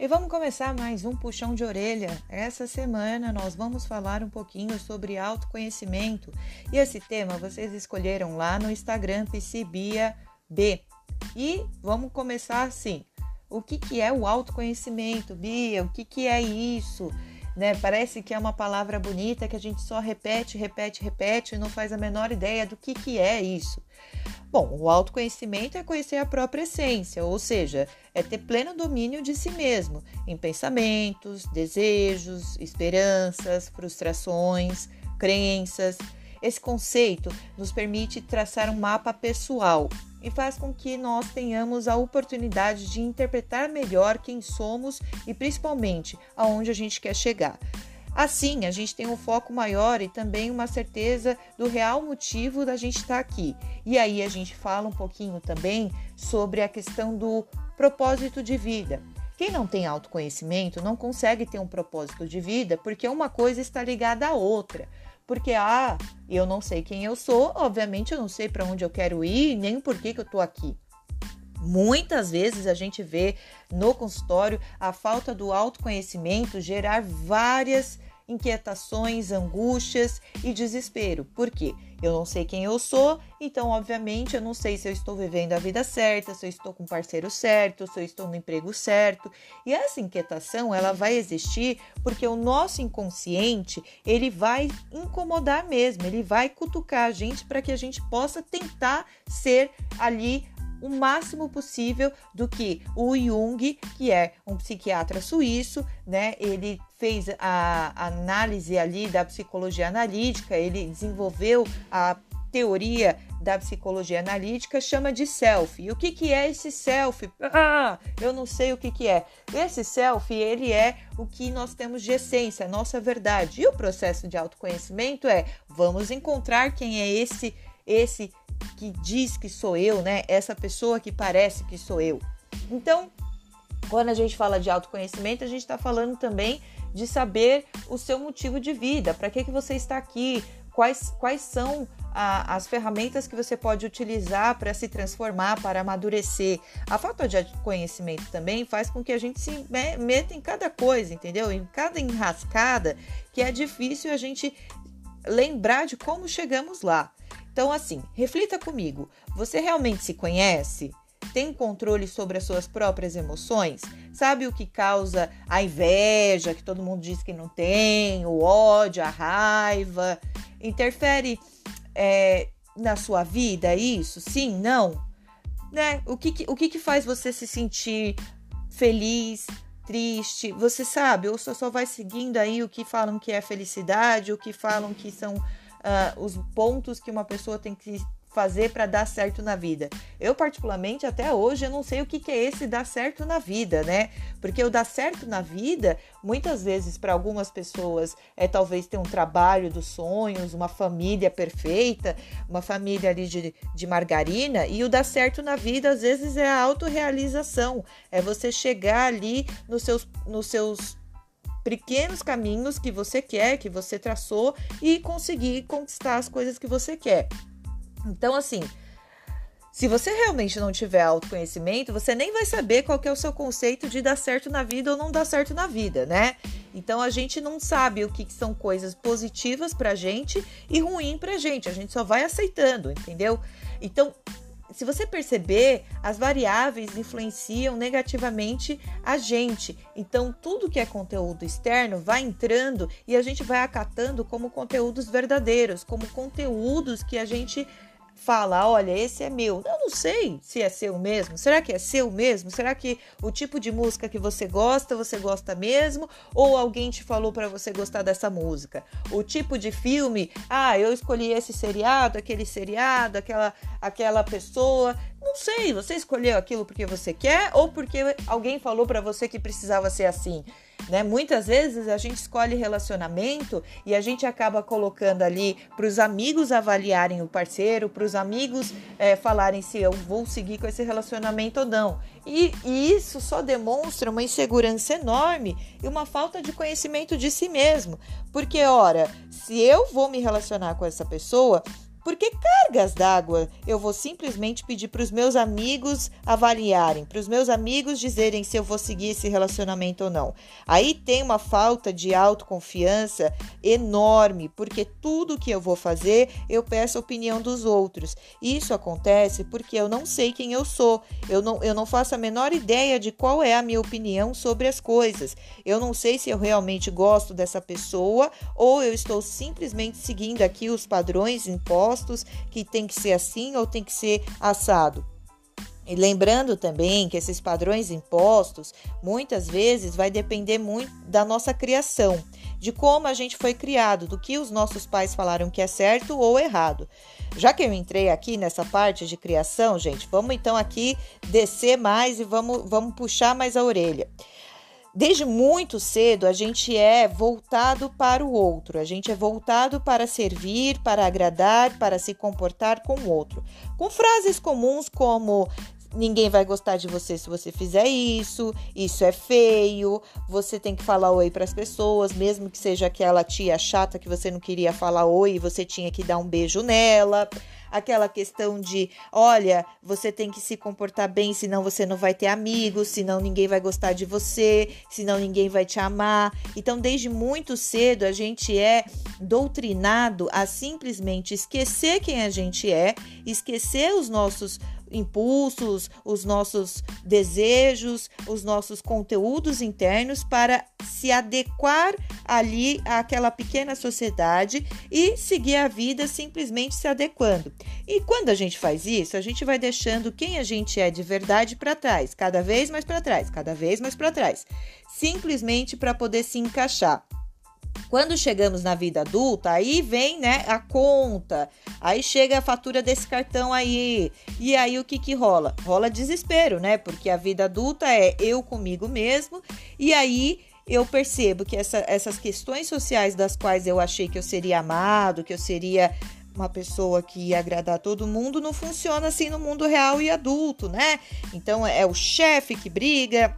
E vamos começar mais um puxão de orelha. Essa semana nós vamos falar um pouquinho sobre autoconhecimento. E esse tema vocês escolheram lá no Instagram PCBia B. E vamos começar assim. O que, que é o autoconhecimento, Bia? O que, que é isso? Né? Parece que é uma palavra bonita que a gente só repete, repete, repete e não faz a menor ideia do que, que é isso. Bom, o autoconhecimento é conhecer a própria essência, ou seja, é ter pleno domínio de si mesmo em pensamentos, desejos, esperanças, frustrações, crenças. Esse conceito nos permite traçar um mapa pessoal e faz com que nós tenhamos a oportunidade de interpretar melhor quem somos e principalmente aonde a gente quer chegar. Assim, a gente tem um foco maior e também uma certeza do real motivo da gente estar aqui. E aí a gente fala um pouquinho também sobre a questão do propósito de vida. Quem não tem autoconhecimento não consegue ter um propósito de vida porque uma coisa está ligada à outra. Porque, ah, eu não sei quem eu sou, obviamente eu não sei para onde eu quero ir, nem por que, que eu estou aqui. Muitas vezes a gente vê no consultório a falta do autoconhecimento gerar várias inquietações, angústias e desespero. Por quê? Eu não sei quem eu sou, então, obviamente, eu não sei se eu estou vivendo a vida certa, se eu estou com o parceiro certo, se eu estou no emprego certo. E essa inquietação, ela vai existir porque o nosso inconsciente, ele vai incomodar mesmo, ele vai cutucar a gente para que a gente possa tentar ser ali o máximo possível do que o Jung, que é um psiquiatra suíço, né? Ele fez a análise ali da psicologia analítica, ele desenvolveu a teoria da psicologia analítica chama de self. E o que, que é esse self? Ah, eu não sei o que, que é. Esse self, ele é o que nós temos de essência, nossa verdade. E o processo de autoconhecimento é vamos encontrar quem é esse esse que diz que sou eu, né? Essa pessoa que parece que sou eu. Então, quando a gente fala de autoconhecimento, a gente está falando também de saber o seu motivo de vida, para que, que você está aqui, quais, quais são a, as ferramentas que você pode utilizar para se transformar, para amadurecer. A falta de conhecimento também faz com que a gente se meta em cada coisa, entendeu? Em cada enrascada, que é difícil a gente lembrar de como chegamos lá. Então, assim, reflita comigo. Você realmente se conhece? Tem controle sobre as suas próprias emoções? Sabe o que causa a inveja, que todo mundo diz que não tem, o ódio, a raiva? Interfere é, na sua vida isso? Sim? Não? Né? O, que, o que, que faz você se sentir feliz, triste? Você sabe? Ou só vai seguindo aí o que falam que é felicidade, o que falam que são uh, os pontos que uma pessoa tem que fazer para dar certo na vida. Eu, particularmente, até hoje, eu não sei o que, que é esse dar certo na vida, né? Porque o dar certo na vida, muitas vezes, para algumas pessoas, é talvez ter um trabalho dos sonhos, uma família perfeita, uma família ali de, de margarina, e o dar certo na vida, às vezes, é a autorrealização, é você chegar ali nos seus, nos seus pequenos caminhos que você quer, que você traçou e conseguir conquistar as coisas que você quer. Então, assim, se você realmente não tiver autoconhecimento, você nem vai saber qual é o seu conceito de dar certo na vida ou não dar certo na vida, né? Então a gente não sabe o que, que são coisas positivas pra gente e ruim pra gente. A gente só vai aceitando, entendeu? Então, se você perceber, as variáveis influenciam negativamente a gente. Então, tudo que é conteúdo externo vai entrando e a gente vai acatando como conteúdos verdadeiros, como conteúdos que a gente fala, olha, esse é meu. Eu não sei se é seu mesmo. Será que é seu mesmo? Será que o tipo de música que você gosta, você gosta mesmo? Ou alguém te falou para você gostar dessa música? O tipo de filme, ah, eu escolhi esse seriado, aquele seriado, aquela aquela pessoa. Não sei, você escolheu aquilo porque você quer ou porque alguém falou para você que precisava ser assim? Né? Muitas vezes a gente escolhe relacionamento e a gente acaba colocando ali para os amigos avaliarem o parceiro, para os amigos é, falarem se eu vou seguir com esse relacionamento ou não. E, e isso só demonstra uma insegurança enorme e uma falta de conhecimento de si mesmo. Porque, ora, se eu vou me relacionar com essa pessoa, Porque cargas d'água eu vou simplesmente pedir para os meus amigos avaliarem, para os meus amigos dizerem se eu vou seguir esse relacionamento ou não. Aí tem uma falta de autoconfiança enorme, porque tudo que eu vou fazer eu peço a opinião dos outros. Isso acontece porque eu não sei quem eu sou, eu não, eu não faço a menor ideia de qual é a minha opinião sobre as coisas. Eu não sei se eu realmente gosto dessa pessoa ou eu estou simplesmente seguindo aqui os padrões impostos que tem que ser assim ou tem que ser assado. E lembrando também que esses padrões impostos muitas vezes vai depender muito da nossa criação, de como a gente foi criado, do que os nossos pais falaram que é certo ou errado. Já que eu entrei aqui nessa parte de criação, gente, vamos então aqui descer mais e vamos, vamos puxar mais a orelha. Desde muito cedo, a gente é voltado para o outro, a gente é voltado para servir, para agradar, para se comportar com o outro. Com frases comuns como ninguém vai gostar de você se você fizer isso, isso é feio, você tem que falar oi para as pessoas, mesmo que seja aquela tia chata que você não queria falar oi e você tinha que dar um beijo nela aquela questão de, olha, você tem que se comportar bem, senão você não vai ter amigos, senão ninguém vai gostar de você, senão ninguém vai te amar. Então, desde muito cedo, a gente é doutrinado a simplesmente esquecer quem a gente é, esquecer os nossos impulsos, os nossos desejos, os nossos conteúdos internos para se adequar ali àquela pequena sociedade e seguir a vida simplesmente se adequando. E quando a gente faz isso, a gente vai deixando quem a gente é de verdade para trás, cada vez mais para trás, cada vez mais para trás, simplesmente para poder se encaixar. Quando chegamos na vida adulta, aí vem, né, a conta. Aí chega a fatura desse cartão aí. E aí o que que rola? Rola desespero, né? Porque a vida adulta é eu comigo mesmo. E aí eu percebo que essa, essas questões sociais das quais eu achei que eu seria amado, que eu seria uma pessoa que ia agradar todo mundo, não funciona assim no mundo real e adulto, né? Então é o chefe que briga,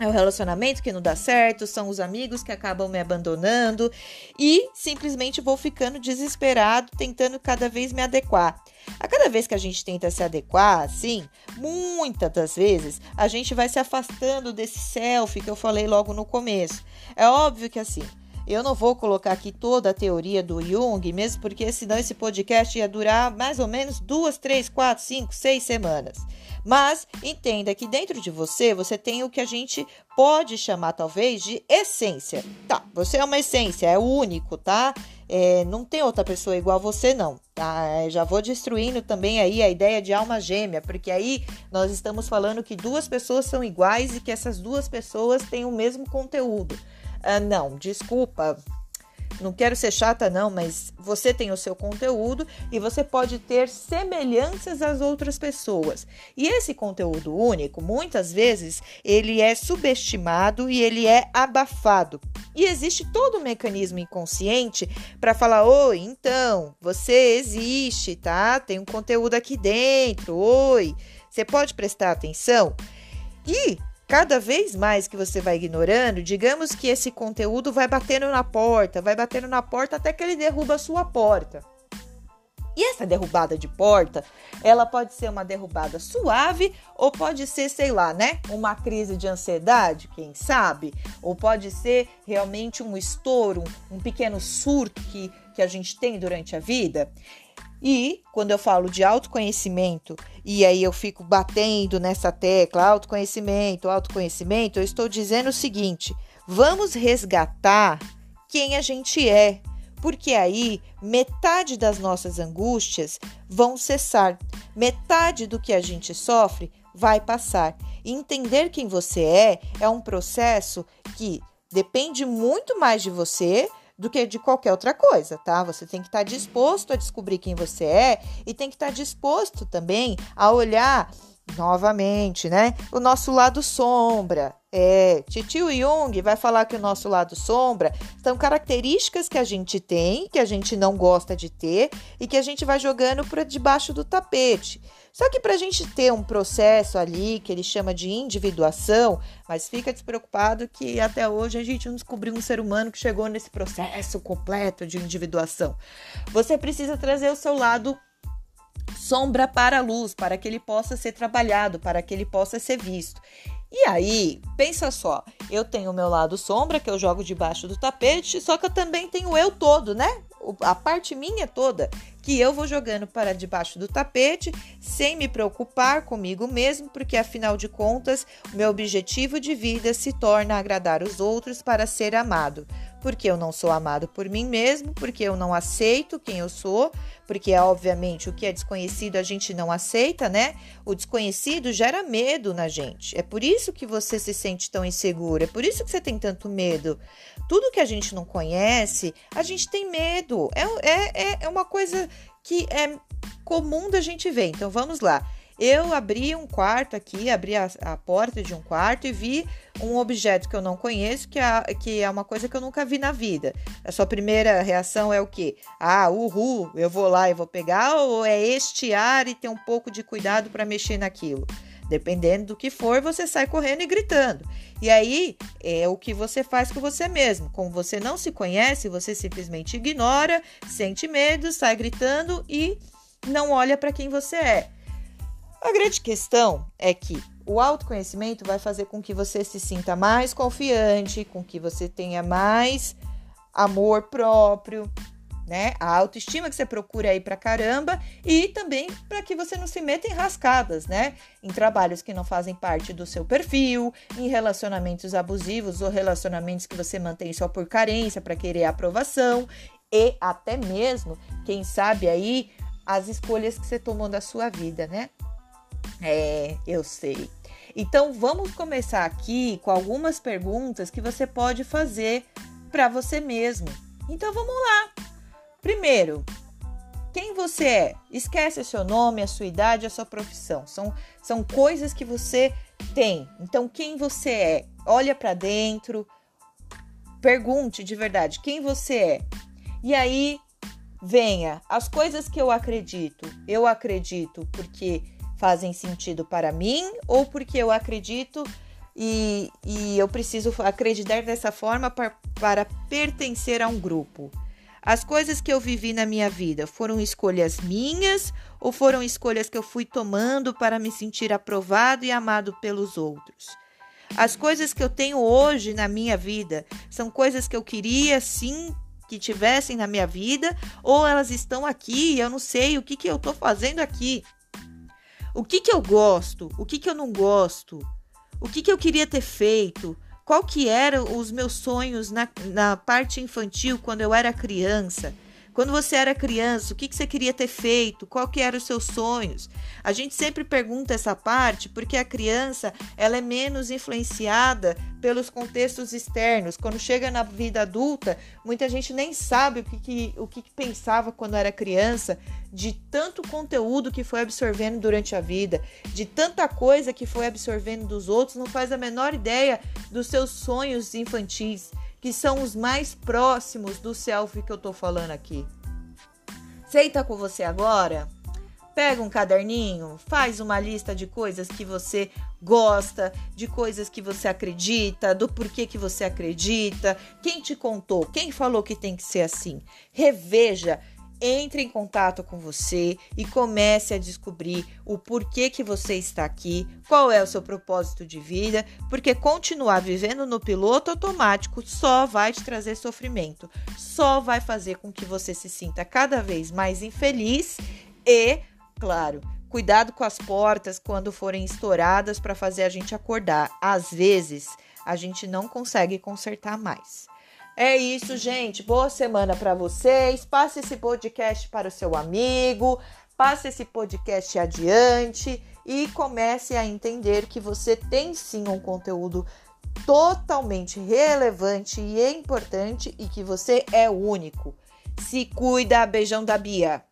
é o relacionamento que não dá certo, são os amigos que acabam me abandonando e simplesmente vou ficando desesperado, tentando cada vez me adequar. A cada vez que a gente tenta se adequar, assim, muitas das vezes a gente vai se afastando desse self que eu falei logo no começo. É óbvio que assim, eu não vou colocar aqui toda a teoria do Jung, mesmo porque senão esse podcast ia durar mais ou menos duas, três, quatro, cinco, seis semanas. Mas entenda que dentro de você, você tem o que a gente pode chamar talvez de essência. Tá, você é uma essência, é único, tá? É, não tem outra pessoa igual a você, não. Tá? É, já vou destruindo também aí a ideia de alma gêmea, porque aí nós estamos falando que duas pessoas são iguais e que essas duas pessoas têm o mesmo conteúdo. Ah, não, desculpa, não quero ser chata, não, mas você tem o seu conteúdo e você pode ter semelhanças às outras pessoas. E esse conteúdo único, muitas vezes, ele é subestimado e ele é abafado. E existe todo um mecanismo inconsciente para falar: oi, então, você existe, tá? Tem um conteúdo aqui dentro, oi, você pode prestar atenção. E Cada vez mais que você vai ignorando, digamos que esse conteúdo vai batendo na porta, vai batendo na porta até que ele derruba a sua porta. E essa derrubada de porta, ela pode ser uma derrubada suave ou pode ser, sei lá, né, uma crise de ansiedade, quem sabe? Ou pode ser realmente um estouro, um pequeno surto que, que a gente tem durante a vida. E quando eu falo de autoconhecimento, e aí eu fico batendo nessa tecla, autoconhecimento, autoconhecimento, eu estou dizendo o seguinte: vamos resgatar quem a gente é, porque aí metade das nossas angústias vão cessar, metade do que a gente sofre vai passar. Entender quem você é é um processo que depende muito mais de você do que de qualquer outra coisa, tá? Você tem que estar tá disposto a descobrir quem você é e tem que estar tá disposto também a olhar novamente, né? O nosso lado sombra, É, Titio Jung vai falar que o nosso lado sombra são características que a gente tem, que a gente não gosta de ter e que a gente vai jogando para debaixo do tapete. Só que para a gente ter um processo ali que ele chama de individuação, mas fica despreocupado que até hoje a gente não descobriu um ser humano que chegou nesse processo completo de individuação. Você precisa trazer o seu lado sombra para a luz, para que ele possa ser trabalhado, para que ele possa ser visto. E aí, pensa só, eu tenho o meu lado sombra que eu jogo debaixo do tapete, só que eu também tenho eu todo, né? A parte minha toda que eu vou jogando para debaixo do tapete sem me preocupar comigo mesmo, porque afinal de contas, o meu objetivo de vida se torna agradar os outros para ser amado porque eu não sou amado por mim mesmo, porque eu não aceito quem eu sou, porque obviamente o que é desconhecido a gente não aceita, né? O desconhecido gera medo na gente. É por isso que você se sente tão inseguro, é por isso que você tem tanto medo. Tudo que a gente não conhece, a gente tem medo. É, é, é uma coisa que é comum da gente ver. Então vamos lá. Eu abri um quarto aqui, abri a, a, porta de um quarto e vi um objeto que eu não conheço, que é, que é uma coisa que eu nunca vi na vida. A sua primeira reação é o quê? Ah, uhul, eu vou lá e vou pegar, ou é estiar e ter um pouco de cuidado para mexer naquilo? Dependendo do que for, você sai correndo e gritando. E aí é o que você faz com você mesmo. Como você não se conhece, você simplesmente ignora, sente medo, sai gritando e não olha para quem você é. A grande questão é que o autoconhecimento vai fazer com que você se sinta mais confiante, com que você tenha mais amor próprio, né? A autoestima que você procura aí pra caramba e também para que você não se meta em rascadas, né? Em trabalhos que não fazem parte do seu perfil, em relacionamentos abusivos ou relacionamentos que você mantém só por carência para querer aprovação e até mesmo, quem sabe aí, as escolhas que você tomou da sua vida, né? É, eu sei. Então vamos começar aqui com algumas perguntas que você pode fazer para você mesmo. Então vamos lá. Primeiro, quem você é? Esquece seu nome, a sua idade, a sua profissão. São, são coisas que você tem. Então quem você é? Olha para dentro. Pergunte de verdade quem você é. E aí venha as coisas que eu acredito. Eu acredito porque fazem sentido para mim ou porque eu acredito e, e eu preciso acreditar dessa forma para, para pertencer a um grupo. As coisas que eu vivi na minha vida foram escolhas minhas ou foram escolhas que eu fui tomando para me sentir aprovado e amado pelos outros? As coisas que eu tenho hoje na minha vida são coisas que eu queria sim que tivessem na minha vida ou elas estão aqui e eu não sei o que, que eu estou fazendo aqui. O que, que eu gosto? O que, que eu não gosto? O que, que eu queria ter feito? Qual que eram os meus sonhos na, na parte infantil quando eu era criança? Quando você era criança, o que, que você queria ter feito? Qual que eram os seus sonhos? A gente sempre pergunta essa parte porque a criança ela é menos influenciada pelos contextos externos. Quando chega na vida adulta, muita gente nem sabe o que, que o que, que pensava quando era criança, de tanto conteúdo que foi absorvendo durante a vida, de tanta coisa que foi absorvendo dos outros, não faz a menor ideia dos seus sonhos infantis que são os mais próximos do selfie que eu tô falando aqui. Seita com você agora? Pega um caderninho, faz uma lista de coisas que você gosta, de coisas que você acredita, do porquê que você acredita, quem te contou, quem falou que tem que ser assim. Reveja entre em contato com você e comece a descobrir o porquê que você está aqui, qual é o seu propósito de vida, porque continuar vivendo no piloto automático só vai te trazer sofrimento, só vai fazer com que você se sinta cada vez mais infeliz e, claro, cuidado com as portas quando forem estouradas para fazer a gente acordar. Às vezes, a gente não consegue consertar mais. É isso, gente. Boa semana para vocês. Passe esse podcast para o seu amigo, passe esse podcast adiante e comece a entender que você tem sim um conteúdo totalmente relevante e importante e que você é único. Se cuida, beijão da Bia.